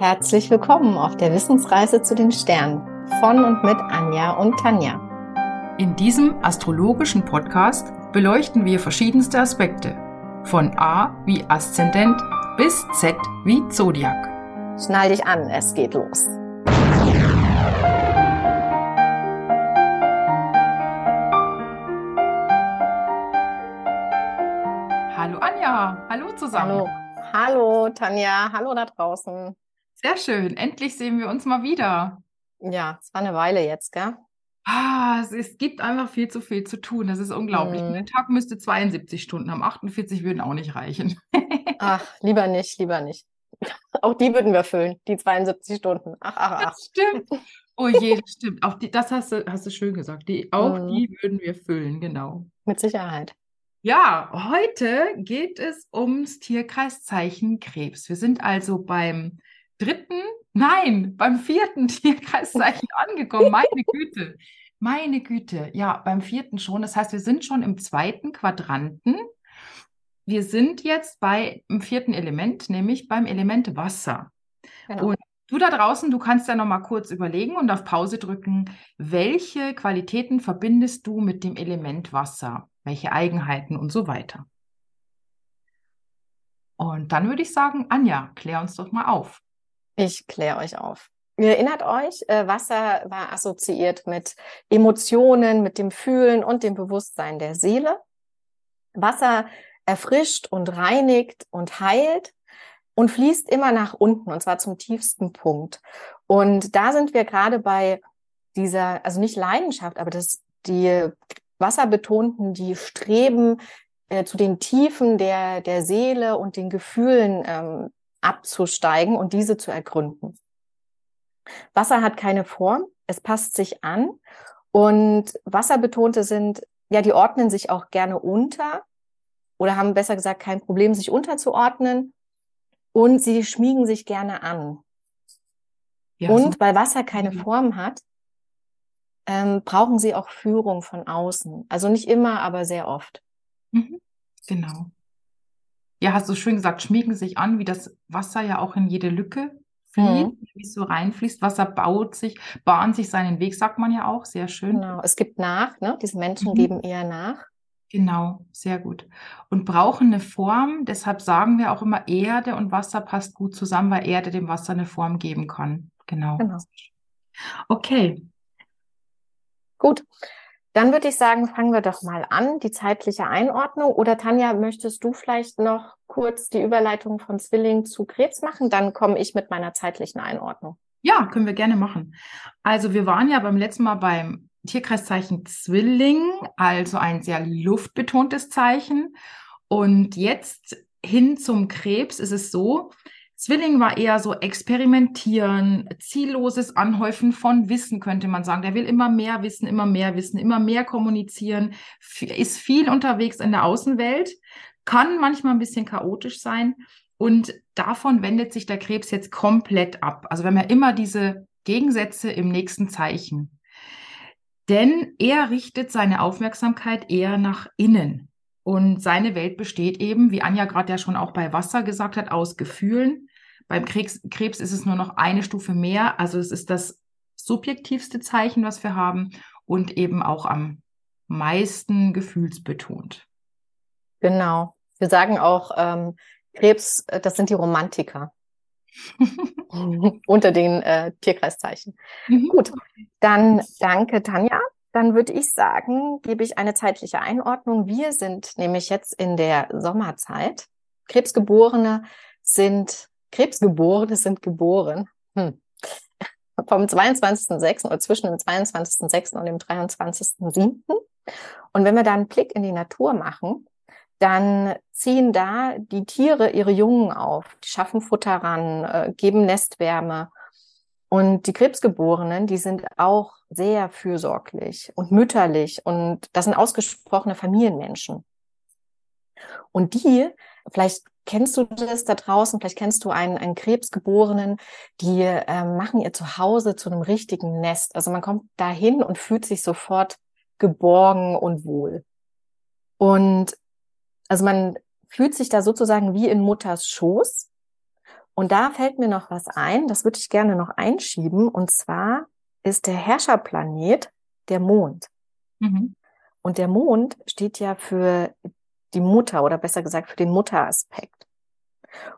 Herzlich willkommen auf der Wissensreise zu den Sternen von und mit Anja und Tanja. In diesem astrologischen Podcast beleuchten wir verschiedenste Aspekte, von A wie Aszendent bis Z wie Zodiac. Schnall dich an, es geht los. Hallo Anja, hallo zusammen. Hallo, hallo Tanja, hallo da draußen. Sehr schön, endlich sehen wir uns mal wieder. Ja, es war eine Weile jetzt, gell? Ah, es, es gibt einfach viel zu viel zu tun. Das ist unglaublich. Mhm. Der Tag müsste 72 Stunden haben, 48 würden auch nicht reichen. Ach, lieber nicht, lieber nicht. Auch die würden wir füllen, die 72 Stunden. Ach, ach, ach. Das stimmt. Oh je, das stimmt. Auch die, das hast du, hast du schön gesagt. Die, auch Mhm. die würden wir füllen, genau. Mit Sicherheit. Ja, heute geht es ums Tierkreiszeichen Krebs. Wir sind also beim dritten, nein, beim vierten Tierkreiszeichen angekommen. Meine Güte, meine Güte. Ja, beim vierten schon. Das heißt, wir sind schon im zweiten Quadranten. Wir sind jetzt bei dem vierten Element, nämlich beim Element Wasser. Genau. Und du da draußen, du kannst ja noch mal kurz überlegen und auf Pause drücken, welche Qualitäten verbindest du mit dem Element Wasser? Welche Eigenheiten und so weiter. Und dann würde ich sagen, Anja, klär uns doch mal auf. Ich kläre euch auf. Ihr erinnert euch, äh, Wasser war assoziiert mit Emotionen, mit dem Fühlen und dem Bewusstsein der Seele. Wasser erfrischt und reinigt und heilt und fließt immer nach unten und zwar zum tiefsten Punkt. Und da sind wir gerade bei dieser, also nicht Leidenschaft, aber das, die Wasserbetonten, die streben äh, zu den Tiefen der, der Seele und den Gefühlen ähm, abzusteigen und diese zu ergründen. Wasser hat keine Form, es passt sich an und Wasserbetonte sind, ja, die ordnen sich auch gerne unter oder haben besser gesagt kein Problem, sich unterzuordnen und sie schmiegen sich gerne an. Ja, und so- weil Wasser keine Mhm. Form hat, ähm, brauchen sie auch Führung von außen. Also nicht immer, aber sehr oft. Mhm. Genau. Ja, hast du schön gesagt, schmiegen sich an, wie das Wasser ja auch in jede Lücke fließt, wie es so reinfließt. Wasser baut sich, bahnt sich seinen Weg, sagt man ja auch. Sehr schön. Genau. Es gibt nach, ne? Diese Menschen Mhm. geben eher nach. Genau, sehr gut. Und brauchen eine Form, deshalb sagen wir auch immer, Erde und Wasser passt gut zusammen, weil Erde dem Wasser eine Form geben kann. Genau. Genau. Okay. Gut. Dann würde ich sagen, fangen wir doch mal an, die zeitliche Einordnung. Oder Tanja, möchtest du vielleicht noch kurz die Überleitung von Zwilling zu Krebs machen? Dann komme ich mit meiner zeitlichen Einordnung. Ja, können wir gerne machen. Also wir waren ja beim letzten Mal beim Tierkreiszeichen Zwilling, also ein sehr luftbetontes Zeichen. Und jetzt hin zum Krebs ist es so, Zwilling war eher so experimentieren, zielloses Anhäufen von Wissen, könnte man sagen. Der will immer mehr wissen, immer mehr wissen, immer mehr kommunizieren, ist viel unterwegs in der Außenwelt, kann manchmal ein bisschen chaotisch sein. Und davon wendet sich der Krebs jetzt komplett ab. Also wir haben ja immer diese Gegensätze im nächsten Zeichen. Denn er richtet seine Aufmerksamkeit eher nach innen. Und seine Welt besteht eben, wie Anja gerade ja schon auch bei Wasser gesagt hat, aus Gefühlen. Beim Krebs, Krebs ist es nur noch eine Stufe mehr. Also es ist das subjektivste Zeichen, was wir haben und eben auch am meisten gefühlsbetont. Genau. Wir sagen auch, ähm, Krebs, äh, das sind die Romantiker unter den äh, Tierkreiszeichen. Mhm. Gut, dann danke, Tanja. Dann würde ich sagen, gebe ich eine zeitliche Einordnung. Wir sind nämlich jetzt in der Sommerzeit. Krebsgeborene sind, Krebsgeborene sind geboren. Hm. Vom 22.06. oder zwischen dem 22.06. und dem 23.07. Und wenn wir da einen Blick in die Natur machen, dann ziehen da die Tiere ihre Jungen auf, die schaffen Futter ran, äh, geben Nestwärme. Und die Krebsgeborenen, die sind auch sehr fürsorglich und mütterlich und das sind ausgesprochene Familienmenschen. Und die, vielleicht kennst du das da draußen, vielleicht kennst du einen, einen Krebsgeborenen, die äh, machen ihr Zuhause zu einem richtigen Nest. Also man kommt dahin und fühlt sich sofort geborgen und wohl. Und also man fühlt sich da sozusagen wie in Mutters Schoß. Und da fällt mir noch was ein, das würde ich gerne noch einschieben. Und zwar ist der Herrscherplanet der Mond. Mhm. Und der Mond steht ja für die Mutter oder besser gesagt für den Mutteraspekt.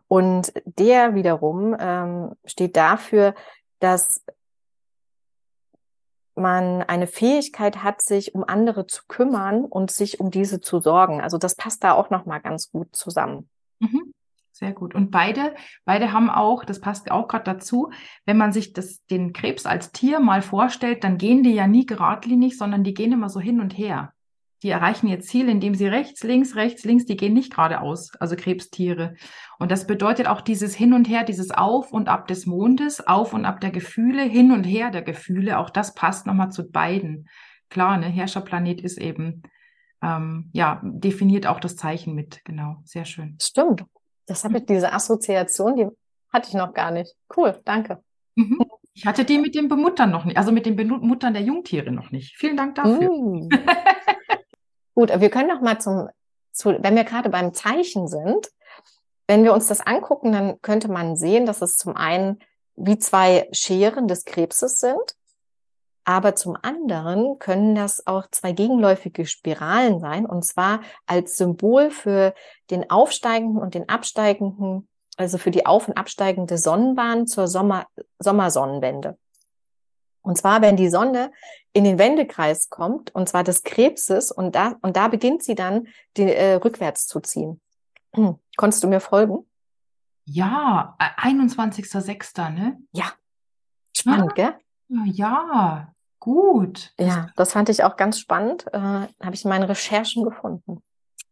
Und der wiederum ähm, steht dafür, dass man eine Fähigkeit hat, sich um andere zu kümmern und sich um diese zu sorgen. Also das passt da auch noch mal ganz gut zusammen. Mhm. Sehr gut. Und beide, beide haben auch, das passt auch gerade dazu, wenn man sich das, den Krebs als Tier mal vorstellt, dann gehen die ja nie geradlinig, sondern die gehen immer so hin und her. Die erreichen ihr Ziel, indem sie rechts, links, rechts, links, die gehen nicht geradeaus, also Krebstiere. Und das bedeutet auch dieses Hin und Her, dieses Auf und Ab des Mondes, Auf und Ab der Gefühle, Hin und Her der Gefühle, auch das passt nochmal zu beiden. Klar, ne, Herrscherplanet ist eben, ähm, ja, definiert auch das Zeichen mit, genau, sehr schön. Stimmt. Das habe ich, diese Assoziation, die hatte ich noch gar nicht. Cool, danke. Mhm. Ich hatte die mit dem Bemuttern noch nicht, also mit dem Bemuttern der Jungtiere noch nicht. Vielen Dank dafür. Mm. Gut, wir können noch mal zum, zu, wenn wir gerade beim Zeichen sind, wenn wir uns das angucken, dann könnte man sehen, dass es zum einen wie zwei Scheren des Krebses sind, aber zum anderen können das auch zwei gegenläufige Spiralen sein, und zwar als Symbol für den aufsteigenden und den absteigenden, also für die auf- und absteigende Sonnenbahn zur Sommer Sommersonnenwende. Und zwar, wenn die Sonne in den Wendekreis kommt, und zwar des Krebses, und da, und da beginnt sie dann, die, äh, rückwärts zu ziehen. Hm. Konntest du mir folgen? Ja, 21.06., ne? Ja. Spannend, ja. gell? Ja, gut. Ja, das fand ich auch ganz spannend. Äh, Habe ich in meinen Recherchen gefunden.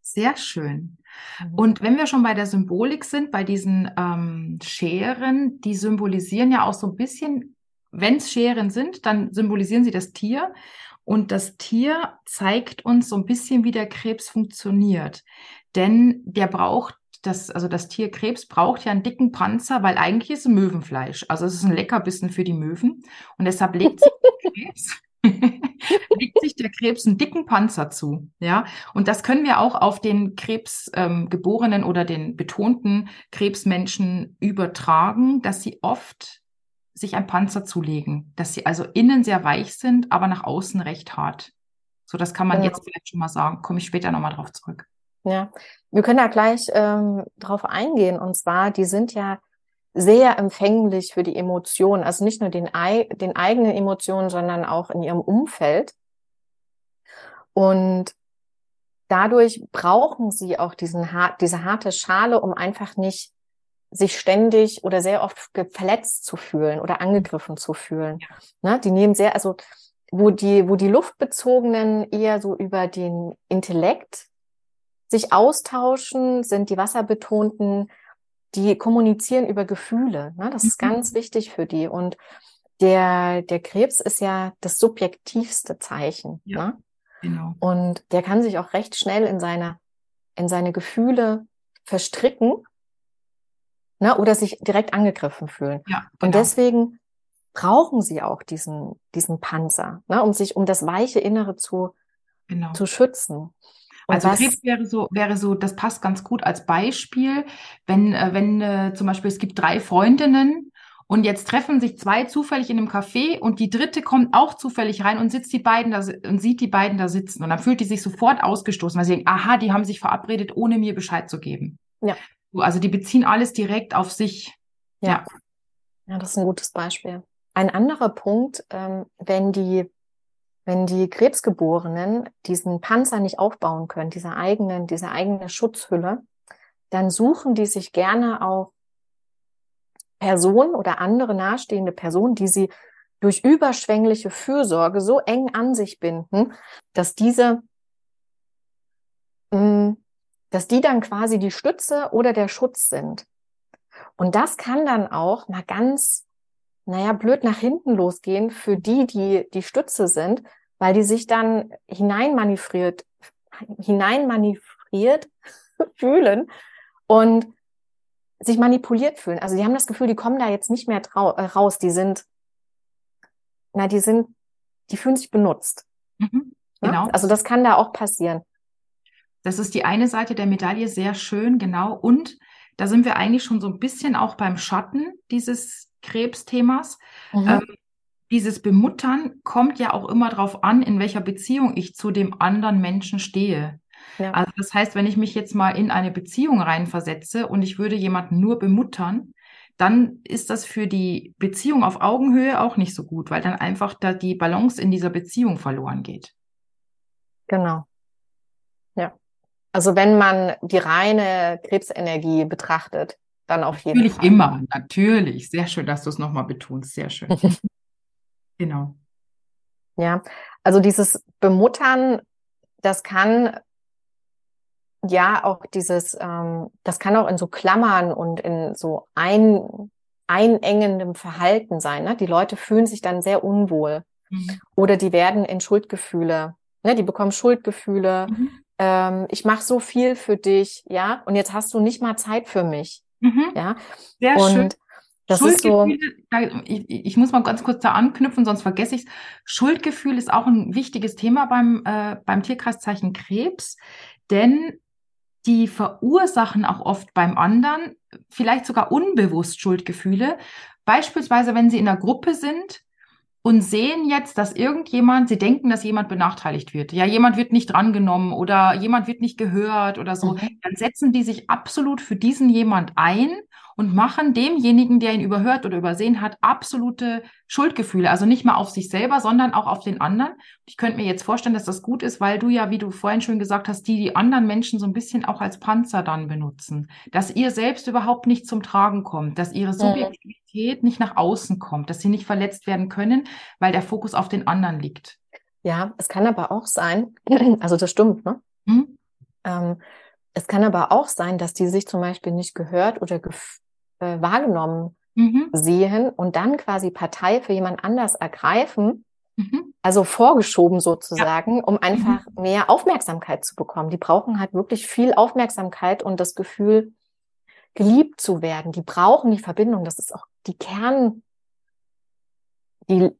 Sehr schön. Mhm. Und wenn wir schon bei der Symbolik sind, bei diesen ähm, Scheren, die symbolisieren ja auch so ein bisschen wenn es Scheren sind, dann symbolisieren sie das Tier. Und das Tier zeigt uns so ein bisschen, wie der Krebs funktioniert. Denn der braucht das, also das Tier Krebs braucht ja einen dicken Panzer, weil eigentlich ist es Möwenfleisch. Also es ist ein Leckerbissen für die Möwen. Und deshalb legt sich der Krebs, legt sich der Krebs einen dicken Panzer zu. Ja, und das können wir auch auf den Krebsgeborenen ähm, oder den betonten Krebsmenschen übertragen, dass sie oft sich ein Panzer zulegen, dass sie also innen sehr weich sind, aber nach außen recht hart. So, das kann man ja. jetzt vielleicht schon mal sagen. Komme ich später nochmal drauf zurück. Ja, wir können da gleich ähm, drauf eingehen. Und zwar, die sind ja sehr empfänglich für die Emotionen, also nicht nur den, den eigenen Emotionen, sondern auch in ihrem Umfeld. Und dadurch brauchen sie auch diesen, diese harte Schale, um einfach nicht sich ständig oder sehr oft verletzt zu fühlen oder angegriffen zu fühlen. Ja. Ne? Die nehmen sehr, also wo die, wo die Luftbezogenen eher so über den Intellekt sich austauschen, sind die Wasserbetonten, die kommunizieren über Gefühle. Ne? Das mhm. ist ganz wichtig für die. Und der, der Krebs ist ja das subjektivste Zeichen. Ja, ne? genau. Und der kann sich auch recht schnell in seine, in seine Gefühle verstricken ne, oder sich direkt angegriffen fühlen. Ja, genau. Und deswegen brauchen sie auch diesen, diesen Panzer, ne, um sich, um das weiche Innere zu, genau. zu schützen. Und also was, Krebs wäre so, wäre so, das passt ganz gut als Beispiel, wenn, äh, wenn äh, zum Beispiel es gibt drei Freundinnen und jetzt treffen sich zwei zufällig in einem Café und die dritte kommt auch zufällig rein und sitzt die beiden da und sieht die beiden da sitzen und dann fühlt die sich sofort ausgestoßen, weil sie denkt, aha, die haben sich verabredet, ohne mir Bescheid zu geben. Ja. Also die beziehen alles direkt auf sich. Ja. Ja, das ist ein gutes Beispiel. Ein anderer Punkt, ähm, wenn die wenn die Krebsgeborenen diesen Panzer nicht aufbauen können, diese eigenen, diese eigene Schutzhülle, dann suchen die sich gerne auch Personen oder andere nahestehende Personen, die sie durch überschwängliche Fürsorge so eng an sich binden, dass diese mh, mm, dass die dann quasi die Stütze oder der Schutz sind. Und das kann dann auch mal ganz, naja, blöd nach hinten losgehen für die, die die Stütze sind, weil die sich dann hineinmanövriert, hineinmanövriert fühlen und sich manipuliert fühlen. Also die haben das Gefühl, die kommen da jetzt nicht mehr äh, raus. Die sind, na, die sind, die fühlen sich benutzt. Mhm, genau. Ja? Also das kann da auch passieren. Das ist die eine Seite der Medaille, sehr schön, genau. Und da sind wir eigentlich schon so ein bisschen auch beim Schatten dieses Krebsthemas. Mhm. Ähm, dieses Bemuttern kommt ja auch immer darauf an, in welcher Beziehung ich zu dem anderen Menschen stehe. Ja. Also das heißt, wenn ich mich jetzt mal in eine Beziehung reinversetze und ich würde jemanden nur bemuttern, dann ist das für die Beziehung auf Augenhöhe auch nicht so gut, weil dann einfach da die Balance in dieser Beziehung verloren geht. Genau. Also wenn man die reine Krebsenergie betrachtet, dann auf jeden natürlich Fall. Natürlich immer, natürlich. Sehr schön, dass du es nochmal betonst. Sehr schön. genau. Ja, also dieses Bemuttern, das kann ja auch dieses, ähm, das kann auch in so Klammern und in so ein, einengendem Verhalten sein. Ne? Die Leute fühlen sich dann sehr unwohl mhm. oder die werden in Schuldgefühle, ne? die bekommen Schuldgefühle. Mhm. Ähm, ich mache so viel für dich, ja, und jetzt hast du nicht mal Zeit für mich, mhm. ja. Sehr und schön. Das ist so. Ich, ich, muss mal ganz kurz da anknüpfen, sonst vergesse ich es. Schuldgefühl ist auch ein wichtiges Thema beim, äh, beim Tierkreiszeichen Krebs, denn die verursachen auch oft beim anderen vielleicht sogar unbewusst Schuldgefühle. Beispielsweise, wenn sie in einer Gruppe sind und sehen jetzt, dass irgendjemand, sie denken, dass jemand benachteiligt wird. Ja, jemand wird nicht drangenommen oder jemand wird nicht gehört oder so. Mhm. Dann setzen die sich absolut für diesen jemand ein und machen demjenigen, der ihn überhört oder übersehen hat, absolute Schuldgefühle. Also nicht mal auf sich selber, sondern auch auf den anderen. Ich könnte mir jetzt vorstellen, dass das gut ist, weil du ja, wie du vorhin schon gesagt hast, die die anderen Menschen so ein bisschen auch als Panzer dann benutzen. Dass ihr selbst überhaupt nicht zum Tragen kommt, dass ihre Subjektivität nicht nach außen kommt, dass sie nicht verletzt werden können, weil der Fokus auf den anderen liegt. Ja, es kann aber auch sein, also das stimmt, ne? Hm? Ähm, es kann aber auch sein, dass die sich zum Beispiel nicht gehört oder gef äh, wahrgenommen mhm. sehen und dann quasi Partei für jemand anders ergreifen, mhm. also vorgeschoben sozusagen, ja. um einfach mhm. mehr Aufmerksamkeit zu bekommen. Die brauchen halt wirklich viel Aufmerksamkeit und das Gefühl, geliebt zu werden. Die brauchen die Verbindung. Das ist auch die Kern, die,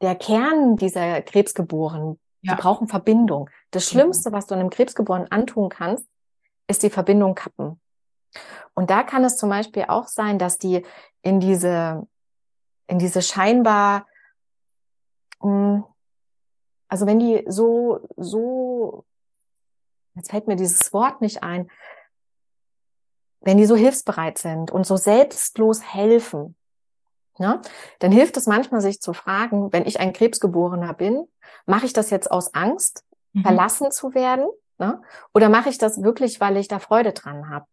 der Kern dieser Krebsgeborenen. Ja. Die brauchen Verbindung. Das Schlimmste, was du einem Krebsgeborenen antun kannst, ist die Verbindung kappen. Und da kann es zum Beispiel auch sein, dass die in diese, in diese scheinbar, hm, also wenn die so, so, jetzt fällt mir dieses Wort nicht ein, wenn die so hilfsbereit sind und so selbstlos helfen, ne, dann hilft es manchmal, sich zu fragen, wenn ich ein Krebsgeborener bin, mache ich das jetzt aus Angst, mhm. verlassen zu werden? Ne? Oder mache ich das wirklich, weil ich da Freude dran habe?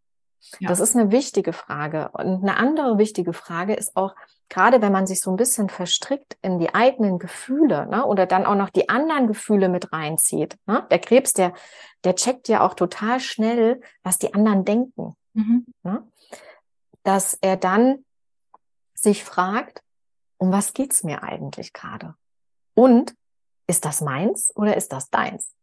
Ja. Das ist eine wichtige Frage. Und eine andere wichtige Frage ist auch, gerade wenn man sich so ein bisschen verstrickt in die eigenen Gefühle ne, oder dann auch noch die anderen Gefühle mit reinzieht. Ne? Der Krebs, der, der checkt ja auch total schnell, was die anderen denken. Mhm. Ne? Dass er dann sich fragt, um was geht's mir eigentlich gerade? Und ist das meins oder ist das deins?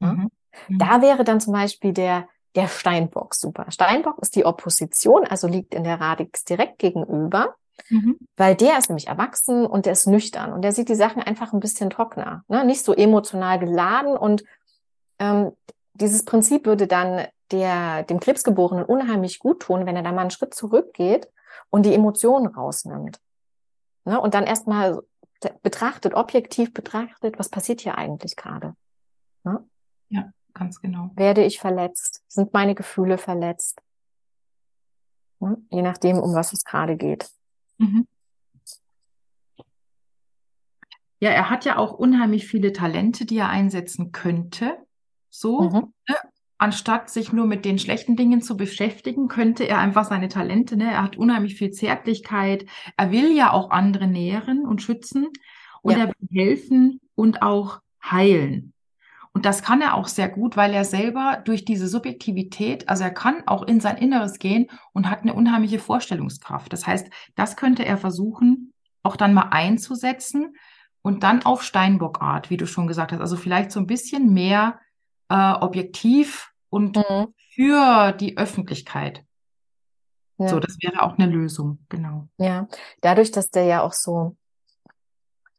Ne? Mhm. Mhm. Da wäre dann zum Beispiel der, der Steinbock super. Steinbock ist die Opposition, also liegt in der Radix direkt gegenüber, mhm. weil der ist nämlich erwachsen und der ist nüchtern und der sieht die Sachen einfach ein bisschen trockener, ne? nicht so emotional geladen und ähm, dieses Prinzip würde dann der, dem Krebsgeborenen unheimlich gut tun, wenn er da mal einen Schritt zurückgeht und die Emotionen rausnimmt. Ne? Und dann erstmal betrachtet, objektiv betrachtet, was passiert hier eigentlich gerade. Ne? Ja ganz genau. Werde ich verletzt? Sind meine Gefühle verletzt? Hm? Je nachdem, um was es gerade geht. Mhm. Ja, er hat ja auch unheimlich viele Talente, die er einsetzen könnte. So, mhm. ne? anstatt sich nur mit den schlechten Dingen zu beschäftigen, könnte er einfach seine Talente, ne? er hat unheimlich viel Zärtlichkeit, er will ja auch andere nähren und schützen und ja. er will helfen und auch heilen. Und das kann er auch sehr gut, weil er selber durch diese Subjektivität, also er kann auch in sein Inneres gehen und hat eine unheimliche Vorstellungskraft. Das heißt, das könnte er versuchen, auch dann mal einzusetzen und dann auf Steinbockart, wie du schon gesagt hast. Also vielleicht so ein bisschen mehr äh, objektiv und mhm. für die Öffentlichkeit. Ja. So, das wäre auch eine Lösung, genau. Ja, dadurch, dass der ja auch so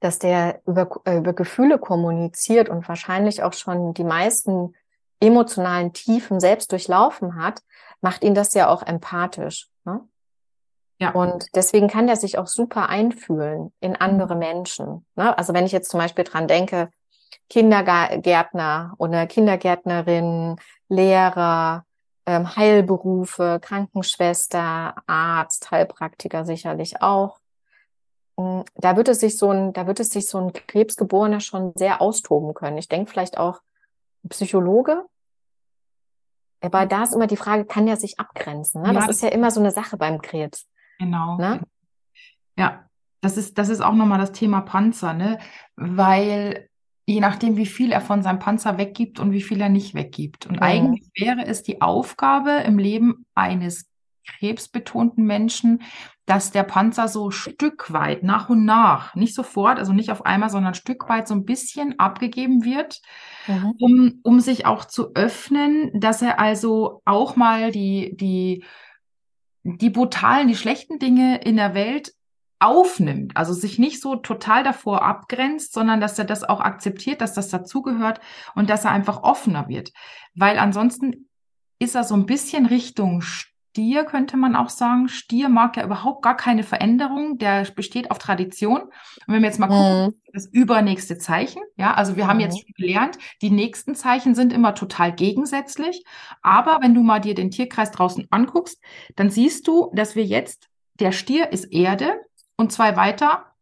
dass der über, äh, über Gefühle kommuniziert und wahrscheinlich auch schon die meisten emotionalen Tiefen selbst durchlaufen hat, macht ihn das ja auch empathisch. Ne? Ja. Und deswegen kann der sich auch super einfühlen in andere. Menschen. Ne? Also wenn ich jetzt zum Beispiel dran denke, Kindergärtner oder Kindergärtnerin, Lehrer, ähm, Heilberufe, Krankenschwester, Arzt, Heilpraktiker sicherlich auch. Hm, da wird es sich so ein, da wird es sich so ein Krebsgeborener schon sehr austoben können. Ich denke vielleicht auch Psychologe. Aber da ist immer die Frage, kann der sich abgrenzen? Ne? Ja, das ist ja immer so eine Sache beim Krebs. Genau. Ne? Ja, das ist, das ist auch nochmal das Thema Panzer, ne? Weil je nachdem, wie viel er von seinem Panzer weggibt und wie viel er nicht weggibt. Und mhm. eigentlich wäre es die Aufgabe im Leben eines krebsbetonten Menschen, dass der Panzer so Stück weit nach und nach, nicht sofort, also nicht auf einmal, sondern Stück weit so ein bisschen abgegeben wird, mhm. um, um sich auch zu öffnen, dass er also auch mal die, die, die brutalen, die schlechten Dinge in der Welt aufnimmt, also sich nicht so total davor abgrenzt, sondern dass er das auch akzeptiert, dass das dazugehört und dass er einfach offener wird. Weil ansonsten ist er so ein bisschen Richtung Stier, könnte man auch sagen. Stier mag ja überhaupt gar keine Veränderung, der besteht auf Tradition. Und wenn wir jetzt mal gucken, mhm. das übernächste Zeichen, ja, also wir mhm. haben jetzt schon gelernt, die nächsten Zeichen sind immer total gegensätzlich. Aber wenn du mal dir den Tierkreis draußen anguckst, dann siehst du, dass wir jetzt, der Stier ist Erde, und zwei weiter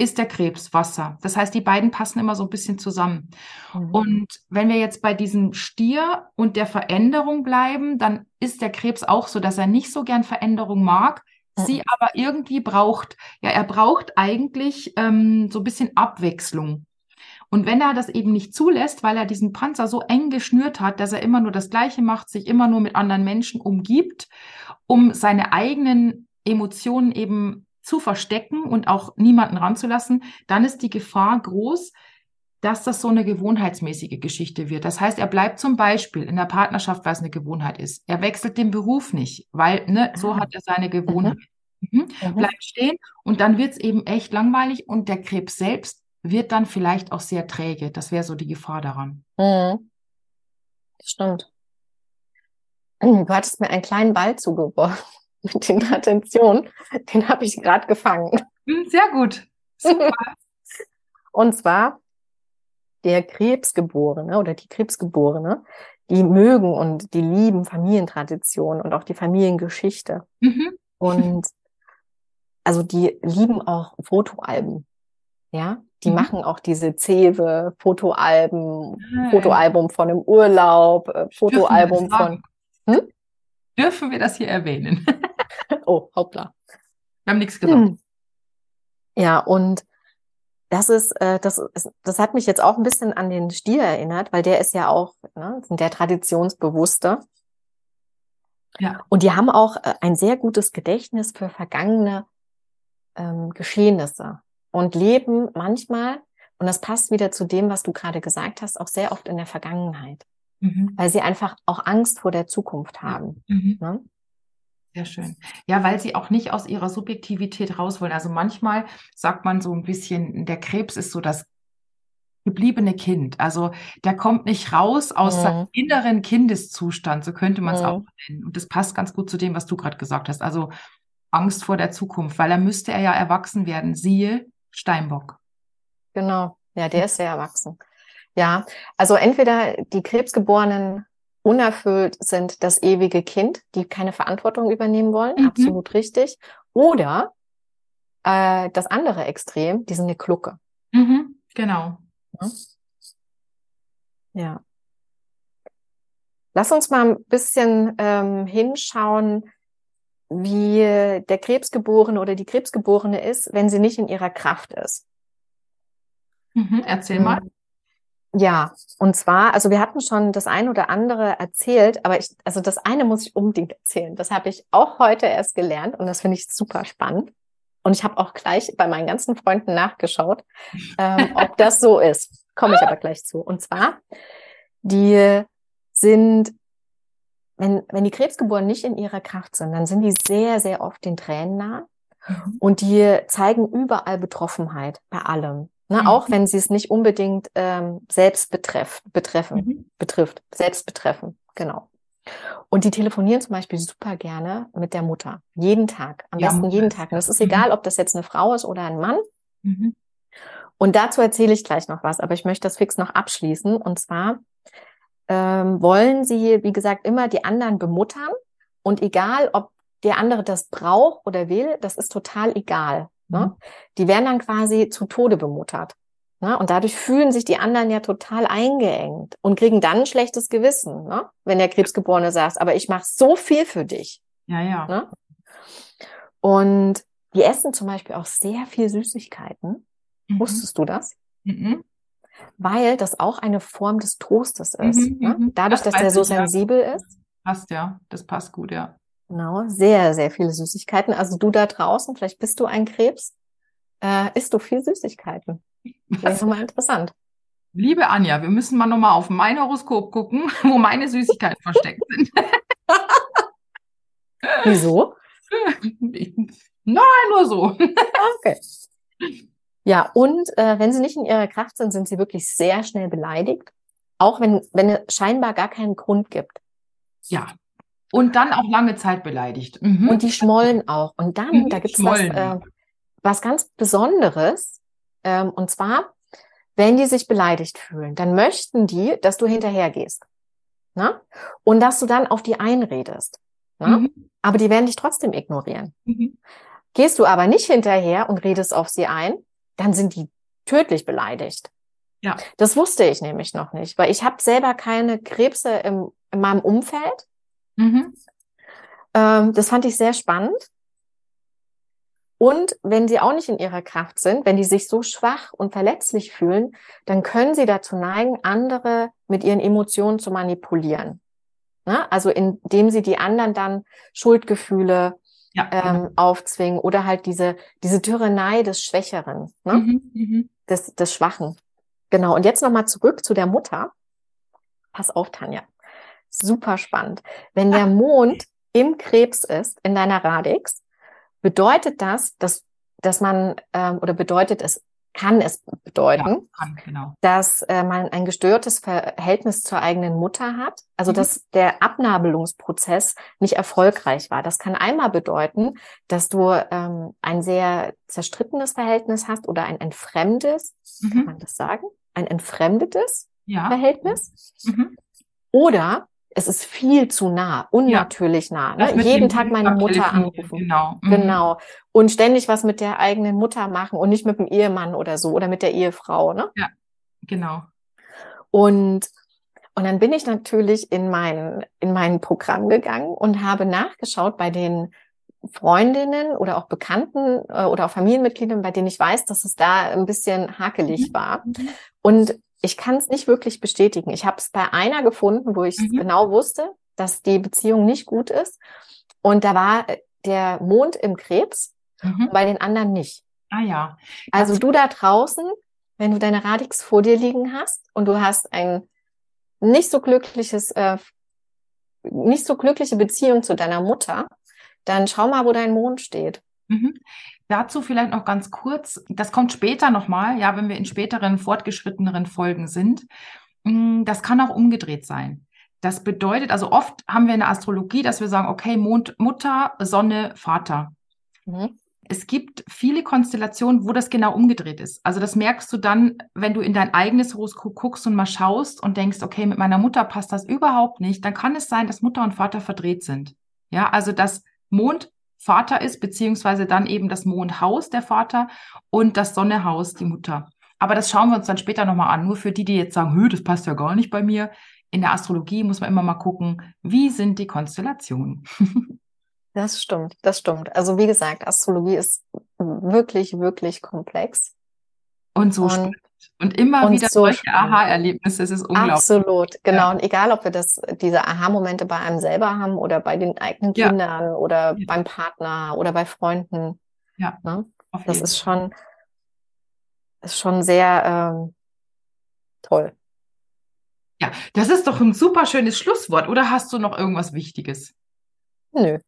ist der Krebs Wasser. Das heißt, die beiden passen immer so ein bisschen zusammen. Mhm. Und wenn wir jetzt bei diesem Stier und der Veränderung bleiben, dann ist der Krebs auch so, dass er nicht so gern Veränderung mag, mhm. sie aber irgendwie braucht. Ja, er braucht eigentlich ähm, so ein bisschen Abwechslung. Und wenn er das eben nicht zulässt, weil er diesen Panzer so eng geschnürt hat, dass er immer nur das Gleiche macht, sich immer nur mit anderen Menschen umgibt, um seine eigenen Emotionen eben zu verstecken und auch niemanden ranzulassen, dann ist die Gefahr groß, dass das so eine gewohnheitsmäßige Geschichte wird. Das heißt, er bleibt zum Beispiel in der Partnerschaft, weil es eine Gewohnheit ist. Er wechselt den Beruf nicht, weil ne, so ah. hat er seine Gewohnheit. Mhm. Mhm. Bleibt stehen und dann wird es eben echt langweilig und der Krebs selbst wird dann vielleicht auch sehr träge. Das wäre so die Gefahr daran. Mhm. Stimmt. Du hattest mir einen kleinen Ball zugeworfen den Attention, den habe ich gerade gefangen. Hm, sehr gut. Super. Und zwar der Krebsgeborene oder die Krebsgeborene, die mögen und die lieben Familientraditionen und auch die Familiengeschichte. Mhm. Und also die lieben auch Fotoalben. Ja, die mhm. machen auch diese Zewe, Fotoalben, ah, Fotoalbum von einem Urlaub, äh, Fotoalbum von. Hm? Dürfen wir das hier erwähnen? oh, hoppla. Wir haben nichts gesagt. Hm. Ja, und das ist, äh, das ist, das hat mich jetzt auch ein bisschen an den Stier erinnert, weil der ist ja auch ne, der traditionsbewusste. Ja. Und die haben auch äh, ein sehr gutes Gedächtnis für vergangene ähm, Geschehnisse und leben manchmal, und das passt wieder zu dem, was du gerade gesagt hast, auch sehr oft in der Vergangenheit, mhm. weil sie einfach auch Angst vor der Zukunft haben. Mhm. Ne? Sehr schön. Ja, weil sie auch nicht aus ihrer Subjektivität raus wollen. Also manchmal sagt man so ein bisschen, der Krebs ist so das gebliebene Kind. Also der kommt nicht raus aus mhm. seinem inneren Kindeszustand, so könnte man es mhm. auch nennen. Und das passt ganz gut zu dem, was du gerade gesagt hast. Also Angst vor der Zukunft, weil er müsste er ja erwachsen werden. Siehe Steinbock. Genau. Ja, der ist sehr erwachsen. Ja, also entweder die Krebsgeborenen unerfüllt sind das ewige Kind, die keine Verantwortung übernehmen wollen, mhm. absolut richtig. Oder äh, das andere Extrem, die sind eine Klucke. Mhm, genau. Ja. Lass uns mal ein bisschen ähm, hinschauen, wie der Krebsgeborene oder die Krebsgeborene ist, wenn sie nicht in ihrer Kraft ist. Mhm, erzähl mal. Ja, und zwar, also wir hatten schon das eine oder andere erzählt, aber ich, also das eine muss ich unbedingt erzählen. Das habe ich auch heute erst gelernt und das finde ich super spannend. Und ich habe auch gleich bei meinen ganzen Freunden nachgeschaut, ähm, ob das so ist. Komme ich aber gleich zu. Und zwar, die sind, wenn, wenn die Krebsgeborenen nicht in ihrer Kraft sind, dann sind die sehr, sehr oft den Tränen nah. Mhm. Und die zeigen überall Betroffenheit bei allem. Ne? Mhm. Auch wenn sie es nicht unbedingt ähm, selbst betreff, betreffen, mhm. betrifft, selbst betreffen, genau. Und die telefonieren zum Beispiel super gerne mit der Mutter. Jeden Tag. Am ja, besten Mutter jeden Tag. Und es ist mhm. egal, ob das jetzt eine Frau ist oder ein Mann. Mhm. Und dazu erzähle ich gleich noch was, aber ich möchte das fix noch abschließen. Und zwar ähm, wollen sie, wie gesagt, immer die anderen bemuttern. Und egal, ob der andere das braucht oder will, das ist total egal. Ne? Mhm. Die werden dann quasi zu Tode bemuttert. Ne? Und dadurch fühlen sich die anderen ja total eingeengt und kriegen dann ein schlechtes Gewissen, ne? wenn der Krebsgeborene sagt, aber ich mache so viel für dich. Ja, ja. Ne? Und die essen zum Beispiel auch sehr viel Süßigkeiten. Mhm. Wusstest du das? Mhm. Weil das auch eine Form des Trostes ist. Mhm, ne? Mhm. Dadurch, das dass der so sensibel ja. ist. Passt ja, das passt gut, ja. Genau, sehr, sehr viele Süßigkeiten. Also du da draußen, vielleicht bist du ein Krebs, äh, isst du viel Süßigkeiten. Das ist mal interessant. Liebe Anja, wir müssen mal nochmal auf mein Horoskop gucken, wo meine Süßigkeiten versteckt sind. Wieso? Nein, nur so. Okay. Ja, und äh, wenn sie nicht in ihrer Kraft sind, sind sie wirklich sehr schnell beleidigt. Auch wenn, wenn es scheinbar gar keinen Grund gibt. Ja. Und dann auch lange Zeit beleidigt. Mhm. Und die schmollen auch. Und dann, mhm, da gibt es was, äh, was ganz Besonderes. Ähm, und zwar, wenn die sich beleidigt fühlen, dann möchten die, dass du hinterhergehst. Na? Und dass du dann auf die einredest. Na? Mhm. Aber die werden dich trotzdem ignorieren. Mhm. Gehst du aber nicht hinterher und redest auf sie ein, dann sind die tödlich beleidigt. Ja. Das wusste ich nämlich noch nicht, weil ich habe selber keine Krebse im, in meinem Umfeld. Mhm. Ähm, das fand ich sehr spannend. Und wenn sie auch nicht in ihrer Kraft sind, wenn die sich so schwach und verletzlich fühlen, dann können sie dazu neigen, andere mit ihren Emotionen zu manipulieren. Ne? Also indem sie die anderen dann Schuldgefühle ja, ähm, genau. aufzwingen oder halt diese, diese Tyrannei des Schwächeren, ne? Mhm, mhm. des, des Schwachen. Genau. Und jetzt nochmal zurück zu der Mutter. Pass auf, Tanja. Super spannend. Wenn der Mond im Krebs ist, in deiner Radix, bedeutet das, dass, dass man, ähm, oder bedeutet es, kann es bedeuten, ja, kann, genau. dass äh, man ein gestörtes Verhältnis zur eigenen Mutter hat, also mhm. dass der Abnabelungsprozess nicht erfolgreich war. Das kann einmal bedeuten, dass du ähm, ein sehr zerstrittenes Verhältnis hast oder ein entfremdes, mhm. kann man das sagen? Ein entfremdetes ja. Verhältnis. Mhm. Oder es ist viel zu nah, unnatürlich ja. nah. Ne? Jeden Tag meine Mutter anrufen. Genau. Mhm. Genau. Und ständig was mit der eigenen Mutter machen und nicht mit dem Ehemann oder so oder mit der Ehefrau. Ne? Ja, genau. Und, und dann bin ich natürlich in mein, in mein Programm gegangen und habe nachgeschaut bei den Freundinnen oder auch Bekannten äh, oder auch Familienmitgliedern, bei denen ich weiß, dass es da ein bisschen hakelig mhm. war. Mhm. Und ich kann es nicht wirklich bestätigen. Ich habe es bei einer gefunden, wo ich mhm. genau wusste, dass die Beziehung nicht gut ist. Und da war äh, der Mond im Krebs, mhm. bei den anderen nicht. Ah ja. Also du da draußen, wenn du deine Radix vor dir liegen hast und du hast ein nicht so glückliches, äh, nicht so glückliche Beziehung zu deiner Mutter, dann schau mal, wo dein Mond steht. Mhm. Dazu vielleicht noch ganz kurz, das kommt später nochmal, ja, wenn wir in späteren, fortgeschritteneren Folgen sind. Mm, das kann auch umgedreht sein. Das bedeutet, also oft haben wir in der Astrologie, dass wir sagen, okay, Mond, Mutter, Sonne, Vater. Mhm. Es gibt viele Konstellationen, wo das genau umgedreht ist. Also das merkst du dann, wenn du in dein eigenes Horoskop guckst und mal schaust und denkst, okay, mit meiner Mutter passt das überhaupt nicht, dann kann es sein, dass Mutter und Vater verdreht sind. Ja, also dass Mond Vater ist, beziehungsweise dann eben das Mondhaus der Vater und das Sonnehaus die Mutter. Aber das schauen wir uns dann später nochmal an. Nur für die, die jetzt sagen, Hö, das passt ja gar nicht bei mir. In der Astrologie muss man immer mal gucken, wie sind die Konstellationen. das stimmt, das stimmt. Also wie gesagt, Astrologie ist wirklich, wirklich komplex. Und so und und immer und wieder so solche Aha-Erlebnisse, es ist unglaublich. Absolut, genau. Ja. Und egal, ob wir das, diese Aha-Momente bei einem selber haben oder bei den eigenen ja. Kindern oder ja. beim Partner oder bei Freunden. Ja. Ne? Das ist schon, ist schon sehr ähm, toll. Ja, das ist doch ein super schönes Schlusswort. Oder hast du noch irgendwas Wichtiges? Nö.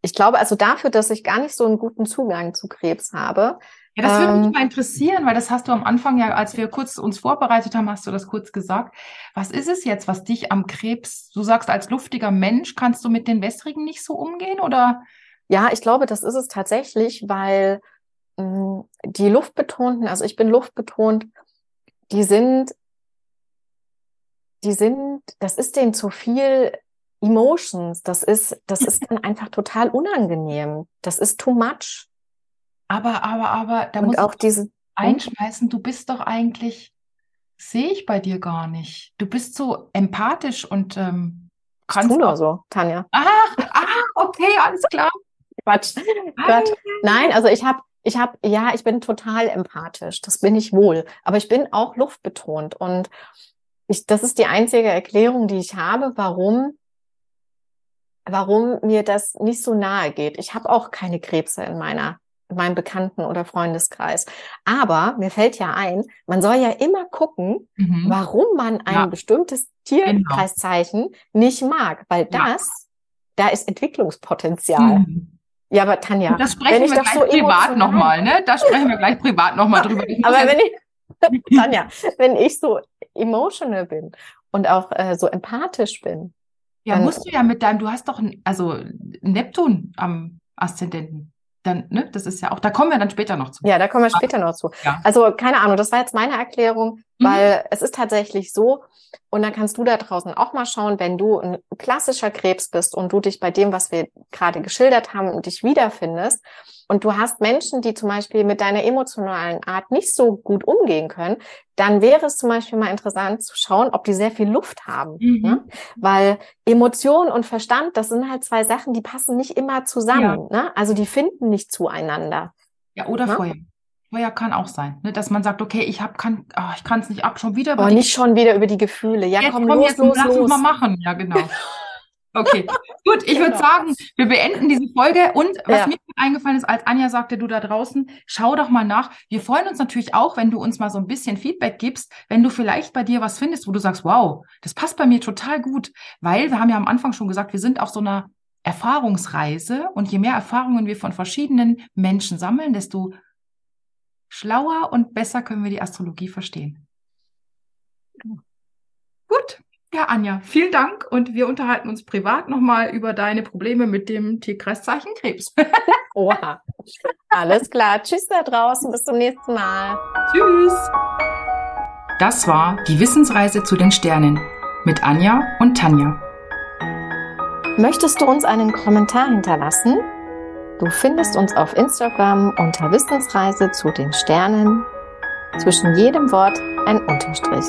Ich glaube also dafür, dass ich gar nicht so einen guten Zugang zu Krebs habe, Ja, das würde Ähm, mich mal interessieren, weil das hast du am Anfang ja, als wir kurz uns vorbereitet haben, hast du das kurz gesagt. Was ist es jetzt, was dich am Krebs, du sagst, als luftiger Mensch, kannst du mit den wässrigen nicht so umgehen oder? Ja, ich glaube, das ist es tatsächlich, weil mh, die luftbetonten, also ich bin luftbetont, die sind, die sind, das ist denen zu viel Emotions. Das ist, das ist dann einfach total unangenehm. Das ist too much. Aber, aber, aber, da muss auch ich diese, einschmeißen, du bist doch eigentlich, sehe ich bei dir gar nicht. Du bist so empathisch und ähm, kannst nur so, Tanja. Ach, ah, okay, alles klar. Quatsch. Quatsch. Nein, also ich habe, ich habe, ja, ich bin total empathisch. Das bin ich wohl. Aber ich bin auch luftbetont. Und ich, das ist die einzige Erklärung, die ich habe, warum, warum mir das nicht so nahe geht. Ich habe auch keine Krebse in meiner, in meinem Bekannten- oder Freundeskreis. Aber mir fällt ja ein, man soll ja immer gucken, Mhm. warum man ein Ja. bestimmtes Tierkreiszeichen nicht mag, weil Ja. das, da ist Entwicklungspotenzial. Mhm. Ja, aber Tanja, Und das wenn sprechen ich wir gleich so privat nochmal, ne? Da sprechen wir gleich privat nochmal drüber. Ich Aber wenn ich, Tanja, wenn ich so emotional bin und auch äh, so empathisch bin, ja, musst du ja mit deinem, du hast doch ein, also Neptun am Aszendenten. Dann, ne? Das ist ja auch, da kommen wir dann später noch zu. ja, da kommen wir später noch zu. Ja. Also keine Ahnung, das war jetzt meine Erklärung, Mhm. weil es ist tatsächlich so, und dann kannst du da draußen auch mal schauen, wenn du ein klassischer Krebs bist und du dich bei dem, was wir gerade geschildert haben, dich wiederfindest und du hast Menschen, die zum Beispiel mit deiner emotionalen Art nicht so gut umgehen können, dann wäre es zum Beispiel mal interessant zu schauen, ob die sehr viel Luft haben. Mhm. Ne? Weil Emotion und Verstand, das sind halt zwei Sachen, die passen nicht immer zusammen. Ne? Also die finden nicht zueinander. Ja, oder Ne? Feuer. Feuer kann auch sein, ne? Dass man sagt, okay, ich hab, kann, ah, ich kann es nicht ab, schon wieder. über Aber nicht schon wieder über die Gefühle. Ja, Jetzt komm, komm, los, jetzt los, lass uns los. mal machen. Ja, genau. Okay, gut, ich würde Genau. sagen, wir beenden diese Folge. Und was Ja. mir eingefallen ist, als Anja sagte, du da draußen, schau doch mal nach. Wir freuen uns natürlich auch, wenn du uns mal so ein bisschen Feedback gibst, wenn du vielleicht bei dir was findest, wo du sagst, wow, das passt bei mir total gut. Weil wir haben ja am Anfang schon gesagt, wir sind auf so einer Erfahrungsreise und je mehr Erfahrungen wir von verschiedenen Menschen sammeln, desto schlauer und besser können wir die Astrologie verstehen. Gut. Ja, Anja, vielen Dank und wir unterhalten uns privat nochmal über deine Probleme mit dem Tierkreiszeichen Krebs. Oha. Alles klar. Tschüss da draußen. Bis zum nächsten Mal. Tschüss. Das war die Wissensreise zu den Sternen mit Anja und Tanja. Möchtest du uns einen Kommentar hinterlassen? Du findest uns auf Instagram unter Wissensreise zu den Sternen. Zwischen jedem Wort ein Unterstrich.